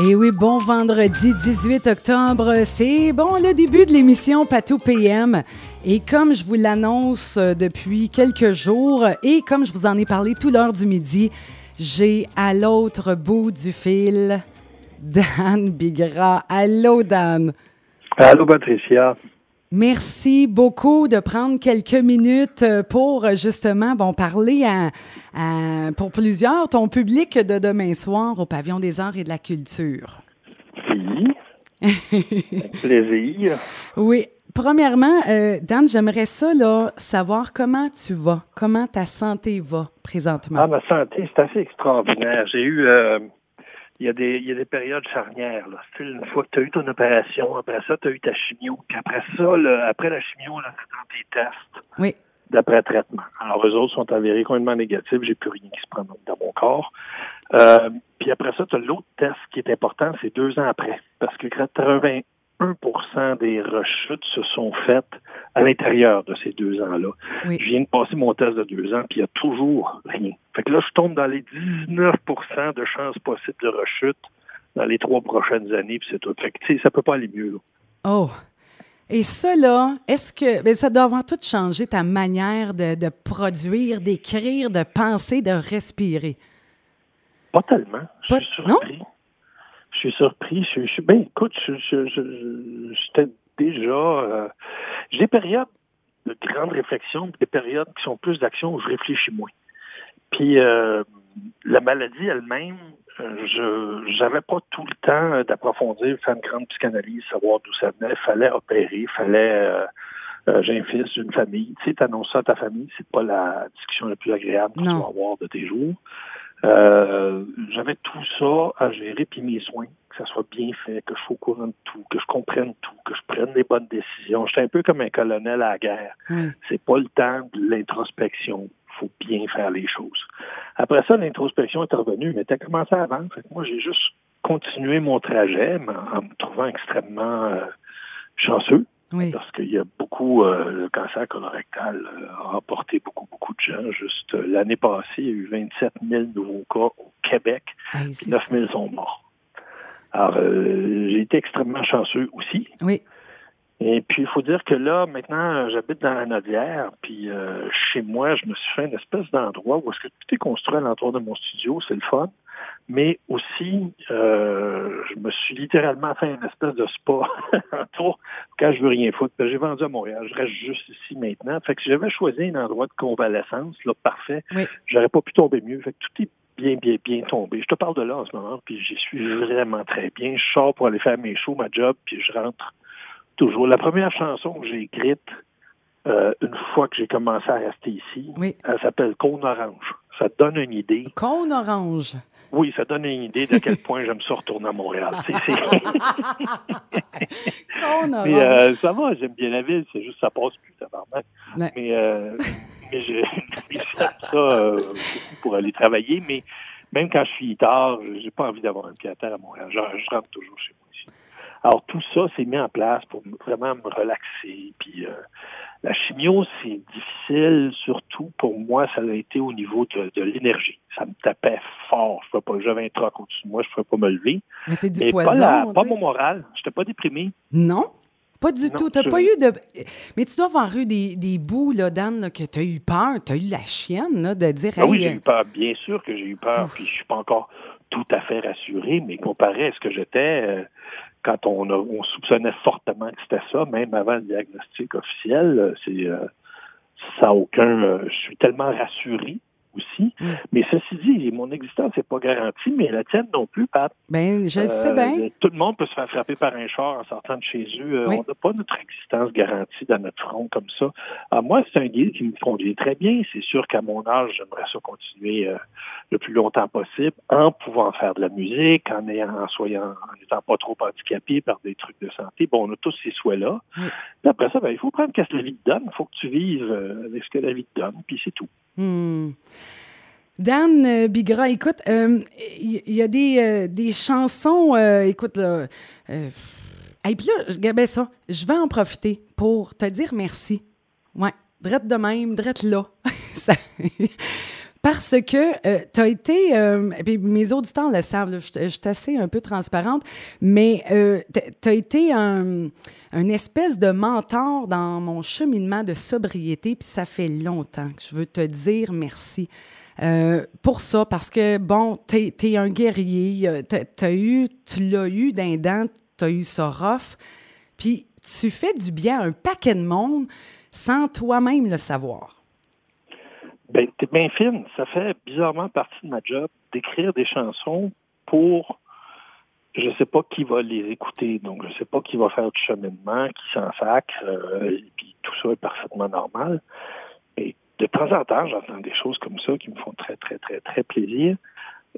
Et oui, bon vendredi 18 octobre. C'est bon le début de l'émission Patou PM. Et comme je vous l'annonce euh, depuis quelques jours et comme je vous en ai parlé tout l'heure du midi, j'ai à l'autre bout du fil Dan Bigra. Allô, Dan. Allô, Patricia. Merci beaucoup de prendre quelques minutes euh, pour euh, justement bon, parler à, pour plusieurs ton public de demain soir au Pavillon des Arts et de la Culture. Oui. plaisir. Oui. Premièrement, euh, Dan, j'aimerais ça là, savoir comment tu vas, comment ta santé va présentement? Ah, ma santé, c'est assez extraordinaire. J'ai eu il y a des, il y a des périodes charnières. Là. Une fois que tu as eu ton opération, après ça, tu as eu ta chimio. Puis après ça, après la chimio, là, tu as des tests oui. d'après-traitement. Alors, eux autres sont avérés complètement négatifs. J'ai plus rien qui se prend dans mon corps. Euh, puis après ça, tu as l'autre test qui est important, c'est deux ans après. Parce que 80, 1% des rechutes se sont faites à l'intérieur de ces deux ans-là. Je viens de passer mon test de deux ans, puis il n'y a toujours rien. Fait que là, je tombe dans les 19% de chances possibles de rechute dans les trois prochaines années, puis c'est tout. Fait que, ça peut pas aller mieux. Oh! Et ça, là, est-ce que ben, ça doit avoir tout changé ta manière de, de produire, d'écrire, de penser, de respirer? Pas tellement. Je suis surpris. Non? Je suis surpris. Je, suis ben écoute, j'étais déjà euh, j'ai des périodes de grande réflexion, des périodes qui sont plus d'action où je réfléchis moins. Puis euh, la maladie elle-même, euh, je j'avais pas tout le temps d'approfondir, faire une grande psychanalyse, savoir d'où ça venait. Fallait opérer, fallait j'ai un fils, une famille. Tu sais, t'annonces ça à ta famille, c'est pas la discussion la plus agréable que tu vas avoir de tes jours. Euh, j'avais tout ça à gérer, puis mes soins, que ça soit bien fait, que je sois au courant de tout, que je comprenne tout, que je prenne les bonnes décisions. J'étais un peu comme un colonel à la guerre. C'est pas le temps de l'introspection. faut bien faire les choses. Après ça, l'introspection est revenue, mais t'as commencé avant. moi, j'ai juste continué mon trajet en me trouvant extrêmement euh, chanceux. Parce qu'il y a beaucoup, euh, le cancer colorectal euh, a emporté beaucoup, beaucoup de gens. Juste euh, l'année passée, il y a eu 27 000 nouveaux cas au Québec, et 9 000 sont morts. Alors, j'ai été extrêmement chanceux aussi. Oui. Et puis, il faut dire que là, maintenant, j'habite dans la Nodière, puis chez moi, je me suis fait une espèce d'endroit où est-ce que tout est construit à l'entour de mon studio, c'est le fun mais aussi, euh, je me suis littéralement fait une espèce de spa tour quand je veux rien foutre. J'ai vendu à Montréal, je reste juste ici maintenant. Fait que si j'avais choisi un endroit de convalescence, là, parfait, j'aurais pas pu tomber mieux. Fait que tout est bien, bien, bien tombé. Je te parle de là en ce moment, puis j'y suis vraiment très bien. Je sors pour aller faire mes shows, ma job, puis je rentre toujours. La première chanson que j'ai écrite, euh, une fois que j'ai commencé à rester ici, elle s'appelle Cône Orange. Ça te donne une idée. Cône Orange. Oui, ça donne une idée de quel point j'aime ça retourner à Montréal. mais euh, ça va, j'aime bien la ville, c'est juste ça passe plus, ça ouais. Mais, euh, mais je, ça euh, pour aller travailler, mais même quand je suis tard, j'ai pas envie d'avoir un pied à terre à Montréal. Je, je rentre toujours chez moi. Alors tout ça s'est mis en place pour vraiment me relaxer, puis euh, la chimio, c'est difficile, surtout pour moi, ça a été au niveau de, l'énergie. Ça me tapait fort. Je pas, j'avais un troc au-dessus de moi, je ne pouvais pas me lever. Mais c'est du poison. Pas, mon moral. Je n'étais pas déprimé. Non? Pas du tout. Tu pas eu de. Mais tu dois avoir eu des, des bouts, là, Dan, que tu as eu peur. Tu as eu la chienne, là, de dire. Ah oui, j'ai eu peur. Bien sûr que j'ai eu peur. Puis je suis pas encore tout à fait rassuré, mais comparé à ce que j'étais, euh, quand on, on soupçonnait fortement que c'était ça, même avant le diagnostic officiel, euh, c'est euh, ça aucun. Euh, je suis tellement rassuré aussi. Mm. Mais ceci dit, mon existence n'est pas garantie, mais la tienne non plus, Pat. Ben, je sais bien. Euh, tout le monde peut se faire frapper par un char en sortant de chez eux. Euh, on n'a pas notre existence garantie dans notre front comme ça. Alors, moi, c'est un guide qui me conduit très bien. C'est sûr qu'à mon âge, j'aimerais ça continuer euh, le plus longtemps possible en pouvant faire de la musique, en ayant, en soyant, en étant pas trop handicapé par des trucs de santé. Bon, on a tous ces souhaits-là. après ça, ben, il faut prendre ce que la vie te donne. Il faut que tu vives avec ce que la vie te donne, puis c'est tout. Hmm. Dan euh, Bigra, écoute, il euh, y, a des, euh, des chansons, écoute, là, et puis là, ben ça, je vais en profiter pour te dire merci. Ouais, drette de même, drette là. Parce que euh, tu as été, euh, mes auditeurs le savent, je, suis assez un peu transparente, mais tu as été un, espèce de mentor dans mon cheminement de sobriété, puis ça fait longtemps que je veux te dire merci. Pour ça, parce que, bon, tu es, un guerrier, as eu, tu l'as eu d'un dent, tu as eu ça rough, puis tu fais du bien à un paquet de monde sans toi-même le savoir. Ben, t'es bien fine. Ça fait bizarrement partie de ma job d'écrire des chansons pour je sais pas qui va les écouter, donc je sais pas qui va faire du cheminement, qui s'en sacre, euh, et puis tout ça est parfaitement normal. De temps en temps, j'entends des choses comme ça qui me font très, très, très, très plaisir.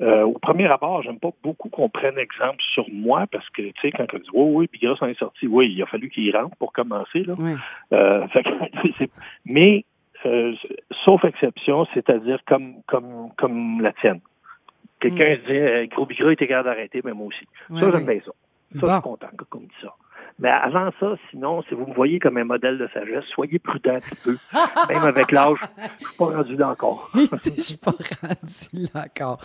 Euh, au premier abord, j'aime pas beaucoup qu'on prenne exemple sur moi parce que, tu sais, quand on dit « oui, oui, puis grâce est sorti, oui, il a fallu qu'il rentre pour commencer, là. Euh, mais euh, sauf exception, c'est-à-dire comme, comme, comme la tienne. Quelqu'un mm. se dit, Gros Bigra était capable d'arrêter, mais moi aussi. ça, j'aime bien ça. Ça, je suis content qu'on me dise ça. Mais avant ça, sinon, si vous me voyez comme un modèle de sagesse, soyez prudent un petit peu. Même avec l'âge, je suis pas rendu là encore. je suis pas rendu là encore.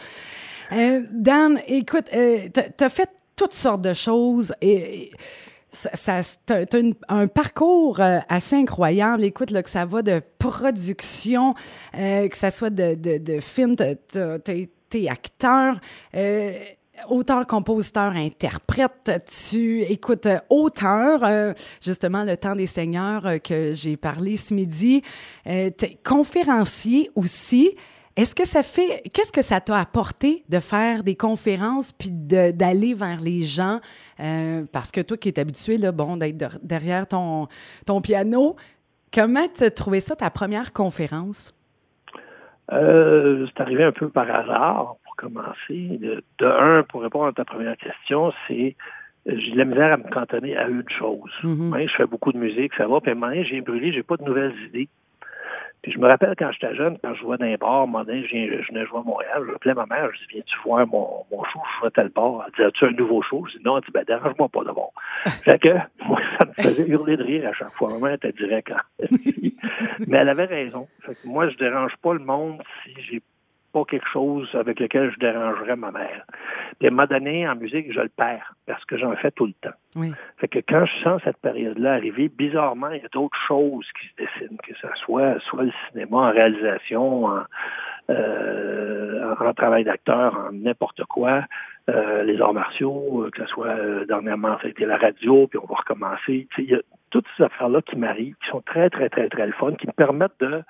Euh, Dan, écoute, euh, tu as fait toutes sortes de choses et ça, as un parcours euh, assez incroyable. Écoute, là, que ça va de production, euh, que ça soit de, de, de films, été acteur. Auteur, compositeur, interprète, tu écoutes auteur, justement le temps des seigneurs que j'ai parlé ce midi, es conférencier aussi. Est-ce que ça fait, qu'est-ce que ça t'a apporté de faire des conférences puis d'aller vers les gens? Euh, parce que toi qui es habitué, là, bon, d'être derrière ton, ton piano, comment tu as trouvé ça, ta première conférence? Euh, c'est arrivé un peu par hasard, pour commencer. De, un, pour répondre à ta première question, c'est j'ai de la misère à me cantonner à une chose. Mm-hmm. je fais beaucoup de musique, ça va, puis à un moment donné, j'ai brûlé, j'ai pas de nouvelles idées je me rappelle quand j'étais jeune, quand je jouais dans les bars, un moment donné, je, venais jouer à Montréal, ma mère, je dis Viens-tu voir mon, mon show, je jouais tel bar? Elle dit As-tu un nouveau show? Je dis Non, elle dit Ben dérange-moi pas d'abord. fait que moi, ça me faisait hurler de rire à chaque fois. Ma mère était directe. Mais elle avait raison. Fait que moi, je dérange pas le monde si j'ai pas quelque chose avec lequel je dérangerais ma mère. Puis à un moment donné, en musique, je le perds parce que j'en fais tout le temps. Oui. Fait que quand je sens cette période-là arriver, bizarrement, il y a d'autres choses qui se dessinent, que ce soit soit le cinéma en réalisation, en, euh, en travail d'acteur, en n'importe quoi, euh, les arts martiaux, euh, que ce soit euh, dernièrement, ça a été la radio, puis on va recommencer. Il y a toutes ces affaires-là qui m'arrivent, qui sont très, très, très, très le fun, qui me permettent de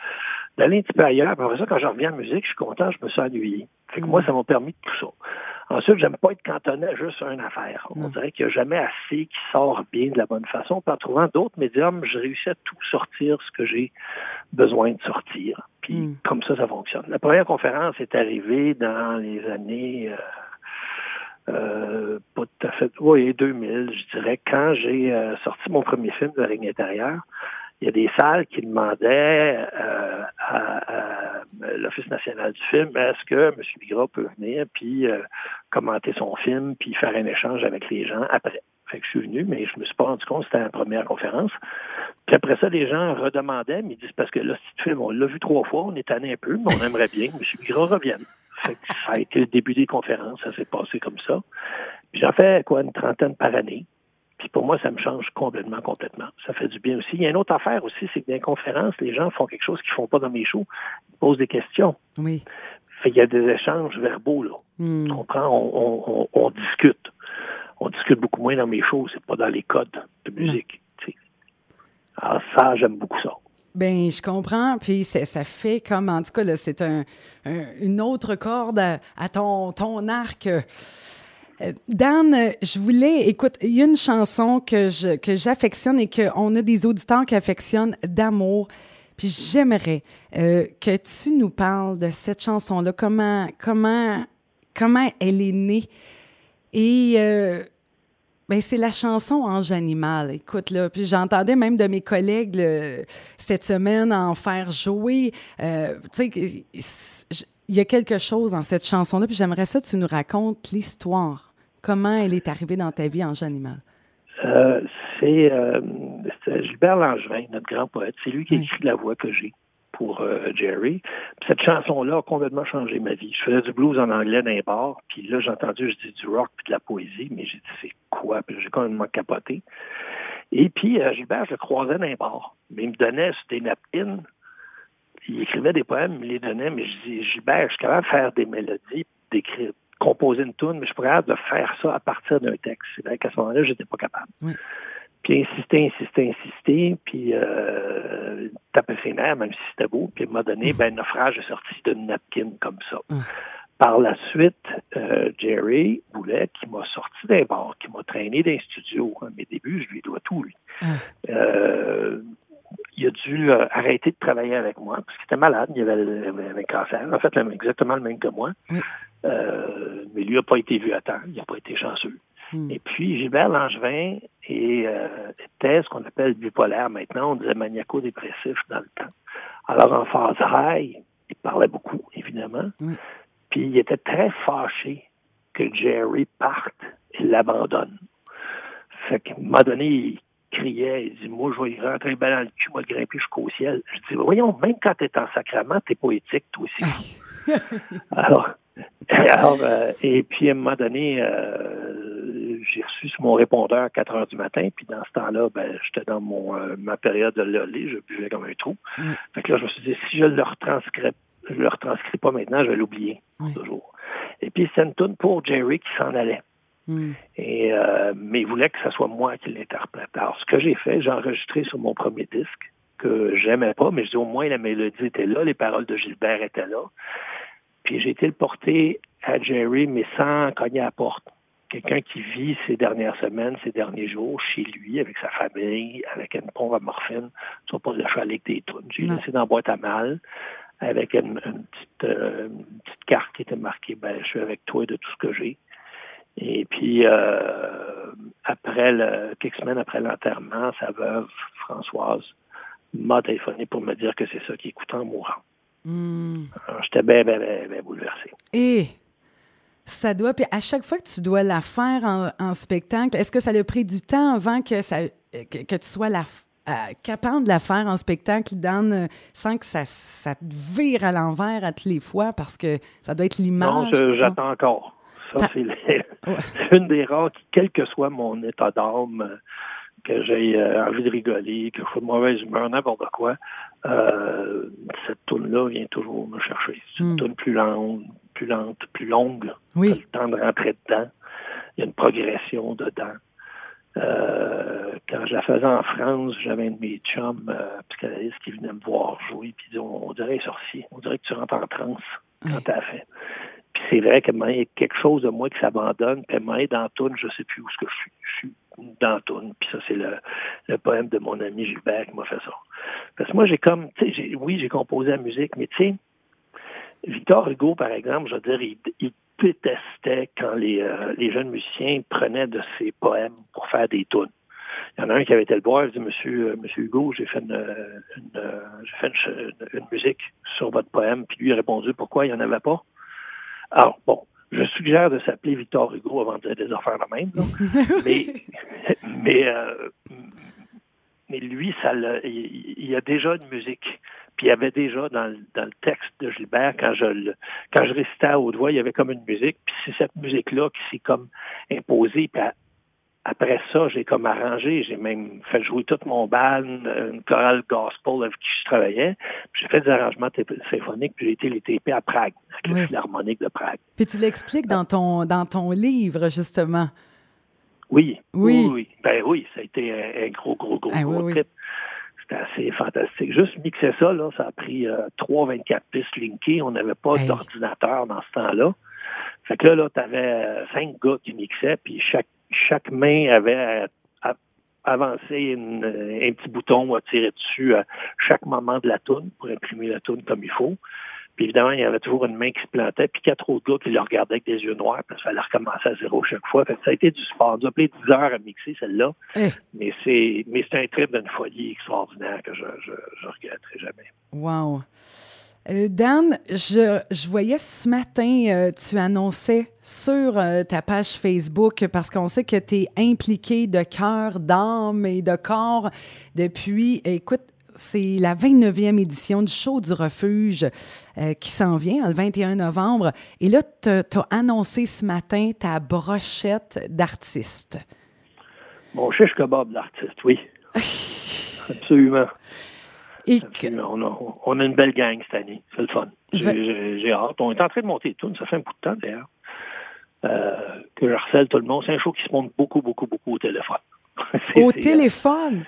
d'aller un petit peu ailleurs. Après ça, quand je reviens en musique, je suis content, je me sens ennuyé. Fait que moi, mm. ça m'a permis de tout ça. Ensuite, j'aime pas être cantonné à juste une affaire. On dirait qu'il n'y a jamais assez qui sort bien de la bonne façon. Puis en trouvant d'autres médiums, je réussis à tout sortir ce que j'ai besoin de sortir. Puis mm. comme ça, ça fonctionne. La première conférence est arrivée dans les années euh, euh, pas tout à fait, oui, 2000, je dirais, quand j'ai euh, sorti mon premier film de Règne intérieur il y a des salles qui demandaient euh, à, l'Office national du film est-ce que M. Bigra peut venir puis euh, commenter son film puis faire un échange avec les gens après? Fait que je suis venu, mais je me suis pas rendu compte c'était la première conférence. Puis après ça, les gens redemandaient, mais ils disent parce que là, ce film, on l'a vu trois fois, on est tanné un peu, mais on aimerait bien que M. Bigra revienne. Fait que ça a été le début des conférences, ça s'est passé comme ça. J'en fais quoi, une trentaine par année. Puis pour moi, ça me change complètement, complètement. Ça fait du bien aussi. Il y a une autre affaire aussi, c'est que dans les conférences, les gens font quelque chose qu'ils font pas dans mes shows. Ils posent des questions. Oui. Fait y a des échanges verbaux, là. Hmm. Tu comprends? On, discute. On discute beaucoup moins dans mes shows. C'est pas dans les codes de musique. Alors ça, j'aime beaucoup ça. Ben, je comprends. Puis ça fait comme, en tout cas, c'est un, une autre corde à, ton, arc. Euh, Dan, je voulais, écoute, il y a une chanson que que j'affectionne et qu'on a des auditeurs qui affectionnent d'amour. Puis j'aimerais euh, que tu nous parles de cette chanson-là, comment, comment, comment elle est née? Et euh, ben, c'est la chanson Ange Animal. Écoute, là, puis j'entendais même de mes collègues cette semaine en faire jouer. tu sais, il y a quelque chose dans cette chanson-là, puis j'aimerais ça que tu nous racontes l'histoire. Comment elle est arrivée dans ta vie, Ange Animal? Euh, c'est euh, Gilbert Langevin, notre grand poète. C'est lui qui a écrit la voix que j'ai. Pour euh, Jerry. cette chanson-là a complètement changé ma vie. Je faisais du blues en anglais d'un bar, puis là, j'ai entendu, je dis du rock puis de la poésie, mais j'ai dit, c'est quoi? Puis j'ai complètement capoté. Et puis, euh, Gilbert, je le croisais bar. Mais il me donnait des napkins. Il écrivait des poèmes, il me les donnait, mais je dis, Gilbert, je suis capable de faire des mélodies, d'écrire, composer une tune, mais je suis pas capable de faire ça à partir d'un texte. C'est vrai qu'à ce moment-là, j'étais pas capable. Puis insister, insister, insister, puis euh, taper ses nerfs, même si c'était beau. Puis à un moment donné, ben, le naufrage est sorti d'une napkin comme ça. Par la suite, euh, Jerry Boulet, qui m'a sorti d'un bar, qui m'a traîné d'un studio. À mes débuts, je lui dois tout, lui. Euh, il a dû euh, arrêter de travailler avec moi parce qu'il était malade, il avait, un cancer, en fait exactement le même que moi. Mais lui n'a pas été vu à temps, il n'a pas été chanceux. Hmm. Et puis Gilbert Langevin euh, était ce qu'on appelle bipolaire maintenant, on disait maniaco-dépressif dans le temps. Alors en phase high, il parlait beaucoup, évidemment. Puis il était très fâché que Jerry parte et l'abandonne. Fait qu'à un moment donné, il criait, il dit Moi, je vais y rentrer dans le cul, moi, grimper jusqu'au ciel. Je dis Voyons, même quand tu es en sacrement, tu es poétique, toi aussi. alors, alors euh, et puis à un moment donné, euh, j'ai reçu sur mon répondeur à 4 heures du matin, puis dans ce temps-là, ben, j'étais dans mon euh, ma période de lolé, je buvais comme un trou. Fait que là, je me suis dit, si je le retranscris, je le retranscris pas maintenant, je vais l'oublier toujours. Et puis c'est une tune pour Jerry qui s'en allait. Et, euh, mais il voulait que ce soit moi qui l'interprète. Alors, ce que j'ai fait, j'ai enregistré sur mon premier disque, que j'aimais pas, mais je dis au moins la mélodie était là, les paroles de Gilbert étaient là. Puis j'ai été le porter à Jerry, mais sans cogner à la porte. Quelqu'un qui vit ces dernières semaines, ces derniers jours chez lui, avec sa famille, avec une pompe à morphine. Tu vas pas le chaler avec des trucs. J'ai laissé dans la boîte à mal avec une, petite, euh, une, petite, carte qui était marquée ben, Je suis avec toi de tout ce que j'ai. Et puis, euh, après le, quelques semaines après l'enterrement, sa veuve, Françoise, m'a téléphoné pour me dire que c'est ça qui écoutait en mourant. Hmm. J'étais bien, bien, bien, bouleversé. Et ça doit, puis à chaque fois que tu dois la faire en, spectacle, est-ce que ça a pris du temps avant que, ça, que, tu sois la, euh, capable de la faire en spectacle, Dan, sans que ça, ça te vire à l'envers à toutes les fois parce que ça doit être l'image? Non, j'attends encore. Ça, c'est une des rares qui, quel que soit mon état d'âme, que j'ai euh, envie de rigoler, que je sois de mauvaise humeur, n'importe quoi, euh, cette tourne-là vient toujours me chercher. C'est une tourne plus lente, plus lente, plus longue. Oui. le temps de rentrer dedans. Il y a une progression dedans. Euh, quand je la faisais en France, j'avais un de mes chums euh, psychanalystes qui venait me voir jouer, puis dit on, dirait sorcier, on dirait que tu rentres en transe quand t'as fait. Puis c'est vrai qu'il y a quelque chose de moi qui s'abandonne, puis elle dans Toune, je sais plus où ce que je suis. Je suis dans Toune, puis ça, c'est le, le, poème de mon ami Gilbert qui m'a fait ça. Parce que moi, j'ai comme, tu sais, oui, j'ai composé la musique, mais tu sais, Victor Hugo, par exemple, je veux dire, il, détestait quand les, euh, les jeunes musiciens prenaient de ses poèmes pour faire des tunes. Il y en a un qui avait été le voir, il dit Monsieur, euh, Monsieur Hugo, j'ai fait, une, une, fait une, musique sur votre poème, puis lui a répondu Pourquoi il n'y en avait pas? Alors, bon, je suggère de s'appeler Victor Hugo avant de dire des affaires la même. mais mais, euh, mais lui, ça il, y a déjà une musique. Puis il y avait déjà dans, dans le texte de Gilbert, quand je quand je récitais à haute voix, il y avait comme une musique. Puis c'est cette musique-là qui s'est comme imposée. Puis après ça, j'ai comme arrangé, j'ai même fait jouer toute mon band, une chorale gospel avec qui je travaillais. J'ai fait des arrangements symphoniques, puis j'ai été les TP à Prague, avec le Philharmonique de Prague. Puis tu l'expliques dans ton, dans ton livre, justement. Oui, oui, oui. Ben oui, ça a été un, gros, gros, gros, ah, gros trip. C'était assez fantastique. Juste mixer ça, là, ça a pris euh, 3 24 pistes linkées. On n'avait pas d'ordinateur dans ce temps-là. Fait que là, là tu avais euh, cinq gars qui mixaient, puis chaque chaque main avait avancé un petit bouton à tirer dessus à chaque moment de la toune pour imprimer la toune comme il faut. Puis évidemment, il y avait toujours une main qui se plantait, puis quatre autres gars qui le regardaient avec des yeux noirs, parce qu'il fallait recommencer à zéro chaque fois. ça a été du sport. On a appelé 10 heures à mixer celle-là. Eh. Mais c'est mais c'est un trip d'une folie extraordinaire que je, je, je regretterai jamais. Wow. Euh, Dan, je, je, voyais ce matin, euh, tu annonçais sur euh, ta page Facebook, parce qu'on sait que tu es impliqué de cœur, d'âme et de corps depuis, écoute, c'est la 29e édition du show du refuge euh, qui s'en vient, le 21 novembre. Et là, tu as annoncé ce matin ta brochette d'artistes. Mon chiche kebab d'artiste, oui. Absolument. On, a, une belle gang cette année. C'est le fun. J'ai hâte. On est en train de monter tout. Ça fait un bout de temps, d'ailleurs, euh, que je harcèle tout le monde. C'est un show qui se monte beaucoup, beaucoup, beaucoup au téléphone. au téléphone?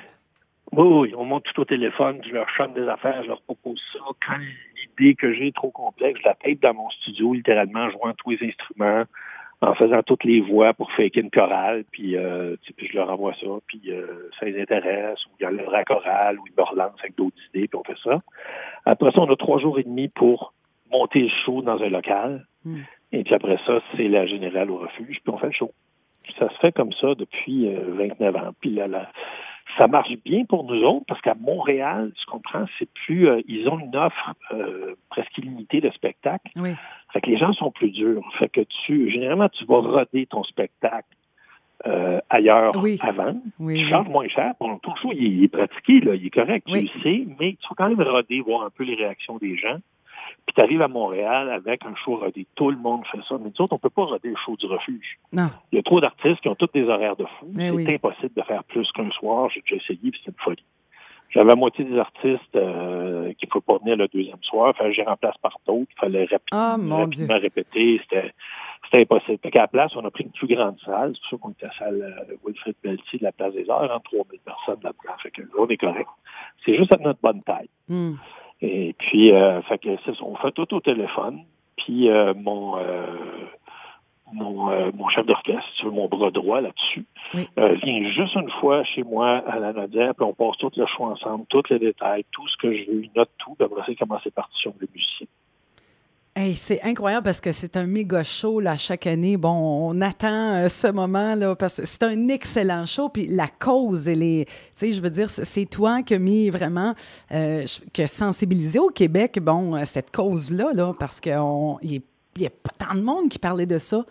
Oui, oui, on monte tout au téléphone. Je leur chante des affaires, je leur propose ça. Quand l'idée que j'ai est trop complexe, je la tape dans mon studio, littéralement, en jouant tous les instruments en faisant toutes les voix pour faire une chorale, puis, euh, puis je leur envoie ça, puis euh, ça les intéresse, ou il y a le vrai chorale, ou ils me relancent avec d'autres idées, puis on fait ça. Après ça, on a trois jours et demi pour monter le show dans un local, hmm. et puis après ça, c'est la générale au refuge, puis on fait le show. Ça se fait comme ça depuis 29 euh, ans. Puis là, là, ça marche bien pour nous autres parce qu'à Montréal, tu comprends, c'est plus, euh, ils ont une offre euh, presque illimitée de spectacles. Oui. Fait que les gens sont plus durs. Fait que tu, généralement, tu vas roder ton spectacle euh, ailleurs avant. Oui, tu charges moins cher. Bon, ton show, il, est pratiqué, là, il est correct, tu le sais, mais tu vas quand même roder, voir un peu les réactions des gens. Puis tu arrives à Montréal avec un show rodé. Tout le monde fait ça. Mais nous autres, on ne peut pas roder le show du refuge. Non. Il y a trop d'artistes qui ont tous des horaires de fou. C'est impossible de faire plus qu'un soir. J'ai déjà essayé, puis c'est une folie. J'avais la moitié des artistes euh, qui ne pouvaient pas venir le deuxième soir. Enfin, j'ai remplacé par d'autres. Il fallait rapidement, oh, rapidement répéter. C'était, c'était impossible. Fait qu'à la place, on a pris une plus grande salle. C'est pour ça qu'on était à la salle euh, Wilfrid Pelletier de la Place des Arts, en 3000 personnes là-dedans. Fait que on est correct. C'est juste à notre bonne taille. Hmm. Et puis, euh, fait que on fait tout au téléphone. Puis euh, mon euh, mon, euh, mon chef d'orchestre, mon bras droit là-dessus, vient juste une fois chez moi à la Nodière, puis on passe tout le choix ensemble, tous les détails, tout ce que je veux, il note tout, puis après c'est comment c'est parti sur le c'est incroyable parce que c'est un méga show là, chaque année. Bon, on attend euh, ce moment là parce que c'est un excellent show. Puis la cause, elle est, tu sais, je veux dire, c'est toi qui as mis vraiment, euh, qui a sensibilisé au Québec, bon, euh, cette cause-là, là, parce qu'il n'y a pas tant de monde qui parlait de ça.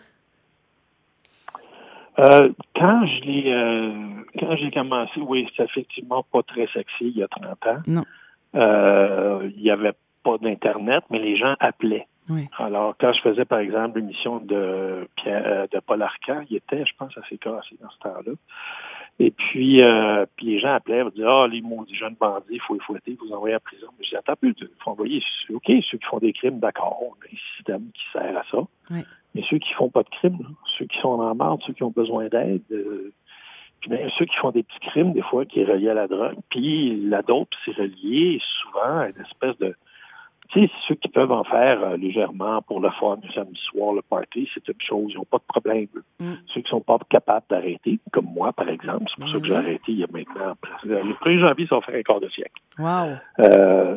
quand je l'ai, quand j'ai commencé, oui, c'est effectivement pas très sexy il y a 30 ans. Non. Il n'y avait pas d'Internet, mais les gens appelaient. Alors, quand je faisais, par exemple, l'émission de, euh, de Paul Arcand, il était, je pense, assez cassé dans ce temps-là. Et puis, euh, puis les gens appelaient, ils disaient, ah, les maudits jeunes bandits, il faut les fouetter, vous envoyer à prison. Mais j'ai attends plus, il faut envoyer, OK, ceux qui font des crimes, d'accord, on a un système qui sert à ça. Mais ceux qui font pas de crimes, ceux qui sont en marde, ceux qui ont besoin d'aide, euh, puis bien, ceux qui font des petits crimes, des fois, qui est relié à la drogue, puis la dope, c'est relié souvent à une espèce de tu sais, ceux qui peuvent en faire euh, légèrement pour le fun, le samedi soir, le party, c'est une chose, ils n'ont pas de problème. Mm. Ceux qui sont pas capables d'arrêter, comme moi, par exemple, c'est pour ça que j'ai mm-hmm. arrêté il y a maintenant, le 1er janvier, ça va faire un quart de siècle. Wow. Euh,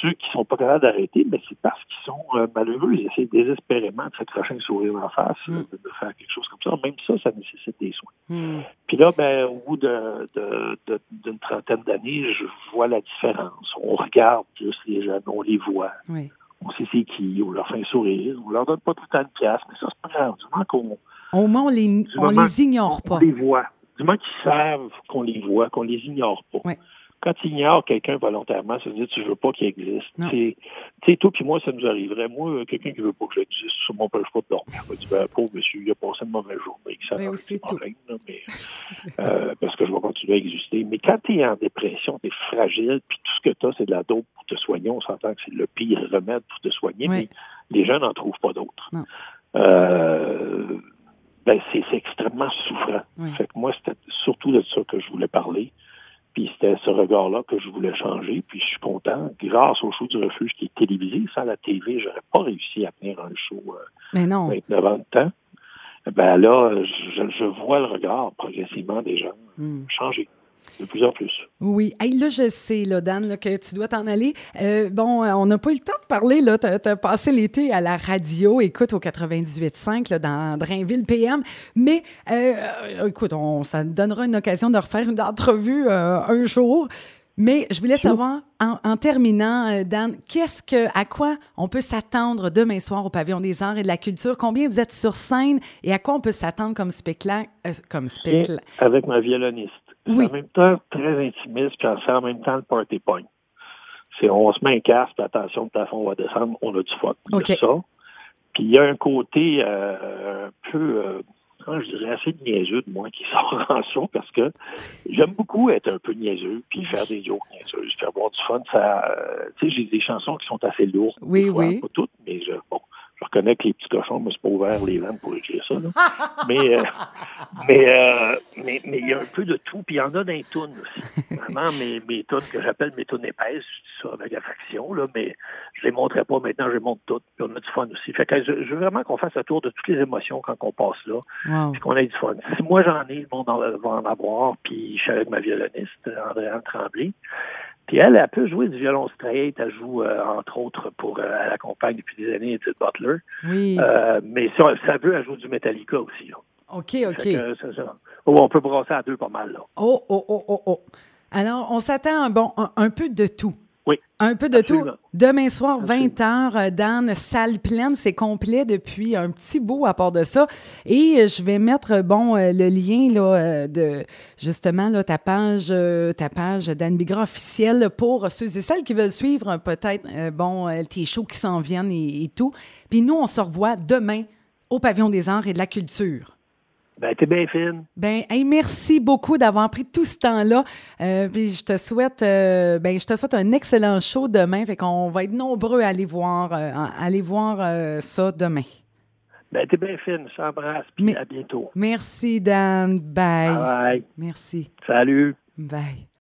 ceux qui sont pas capables d'arrêter, ben, c'est parce qu'ils sont euh, malheureux. Ils essaient désespérément de s'accrocher un sourire en face, mm. de, faire quelque chose comme ça. Même ça, ça nécessite des soins. Mm. Puis là, ben, au bout d'une de, de, trentaine d'années, je vois la différence. On regarde plus les jeunes, on les voit. On sait c'est qui, on leur fait un sourire, on leur donne pas tout le temps de pièce, mais ça, c'est pas grave. Du moment qu'on. Au moins, on les, on les ignore pas. On les voit. Du moment qu'ils savent qu'on les voit, qu'on les ignore pas. Quand tu ignores quelqu'un volontairement, ça veut dire que tu veux pas qu'il existe. Tu sais, toi puis moi, ça nous arriverait. Moi, quelqu'un qui veut pas que j'existe, sur mon page pas de dormir. Je dis, ben, pauvre monsieur, il a passé une mauvaise journée. Ça mais aussi tout. mais, euh, parce que je vais continuer à exister. Mais quand tu es en dépression, tu es fragile, puis tout ce que tu as, c'est de la dope pour te soigner. On s'entend que c'est le pire remède pour te soigner, mais les gens n'en trouvent pas d'autres. Euh, ben, c'est extrêmement souffrant. Fait que moi, c'était surtout de ça que je voulais parler. Puis c'était ce regard-là que je voulais changer. Puis je suis content. Grâce au show du refuge qui est télévisé, sans la TV, j'aurais pas réussi à tenir un show euh, Mais non. 29 ans de temps. Ben là, je, vois le regard progressivement des gens hmm. changer de plus en plus. Oui. là, je sais, là, Dan, que tu dois t'en aller. Euh, bon, on n'a pas eu le temps de parler. Tu as, passé l'été à la radio, écoute, au 98.5 dans Drainville PM. Mais, euh, écoute, on, ça donnera une occasion de refaire une entrevue euh, un jour. Mais je voulais savoir, en, terminant, Dan, qu'est-ce que, à quoi on peut s'attendre demain soir au Pavillon des Arts et de la Culture? Combien vous êtes sur scène et à quoi on peut s'attendre comme spectacle? comme spectacle? Avec ma violoniste. Oui. En même temps, très intimiste, puis c'est en même temps le party point. C'est on se met un casque, attention, le plafond va descendre, on a du fun. Okay. ça. Puis il y a un côté euh, un peu, euh, je dirais, assez niaiseux de moi qui sort en ça parce que j'aime beaucoup être un peu niaiseux, puis faire des jokes niaiseuses, faire boire du fun. Ça, euh, tu sais, j'ai des chansons qui sont assez lourdes. Oui, fois, oui. Pas toutes, mais je, bon, je reconnais que les petits cochons me sont pas ouvert les veines pour écrire ça. Là. mais, euh, mais, euh, mais, mais il y a un peu de tout, puis il y en a dans les tunes aussi. Vraiment, mes, mes tunes que j'appelle mes tunes épaisses, je dis ça avec affection, là, mais je les montrerai pas maintenant, je les montre toutes, puis on a du fun aussi. Fait que je, je veux vraiment qu'on fasse le tour de toutes les émotions quand on passe là, Wow. puis qu'on ait du fun. Si moi j'en ai, le monde va en avoir, puis je suis avec ma violoniste, Andréane Tremblay, puis elle, elle peut jouer du violon straight. Elle joue, euh, entre autres, pour, euh, elle accompagne depuis des années Edith Butler. Oui. Euh, mais si on- ça veut, elle joue du Metallica aussi. Là. OK, OK. que, ça. Oh, on peut brasser à deux pas mal. Là. Oh, oh, oh, oh, oh. Alors, on s'attend à bon, un, un peu de tout. Oui. Un peu de Absolument. tout. Demain soir, Absolument. 20h, Dan, salle pleine, c'est complet depuis un petit bout à part de ça. Et euh, je vais mettre, bon, euh, le lien, là, euh, de, justement, là, ta page, euh, ta page Dan Bigra officielle pour ceux et celles qui veulent suivre, euh, peut-être, euh, bon, euh, tes shows qui s'en viennent et, et tout. Puis nous, on se revoit demain au Pavillon des Arts et de la Culture. Ben, t'es bien fine. Ben, hey, merci beaucoup d'avoir pris tout ce temps-là. Euh, puis je te souhaite, euh, ben, je te souhaite un excellent show demain. Fait qu'on va être nombreux à aller voir, euh, à aller voir euh, ça demain. Ben, t'es bien fine. Je t'embrasse. Puis Mais- à bientôt. Merci, Dan. Bye. Bye. Merci. Salut. Bye.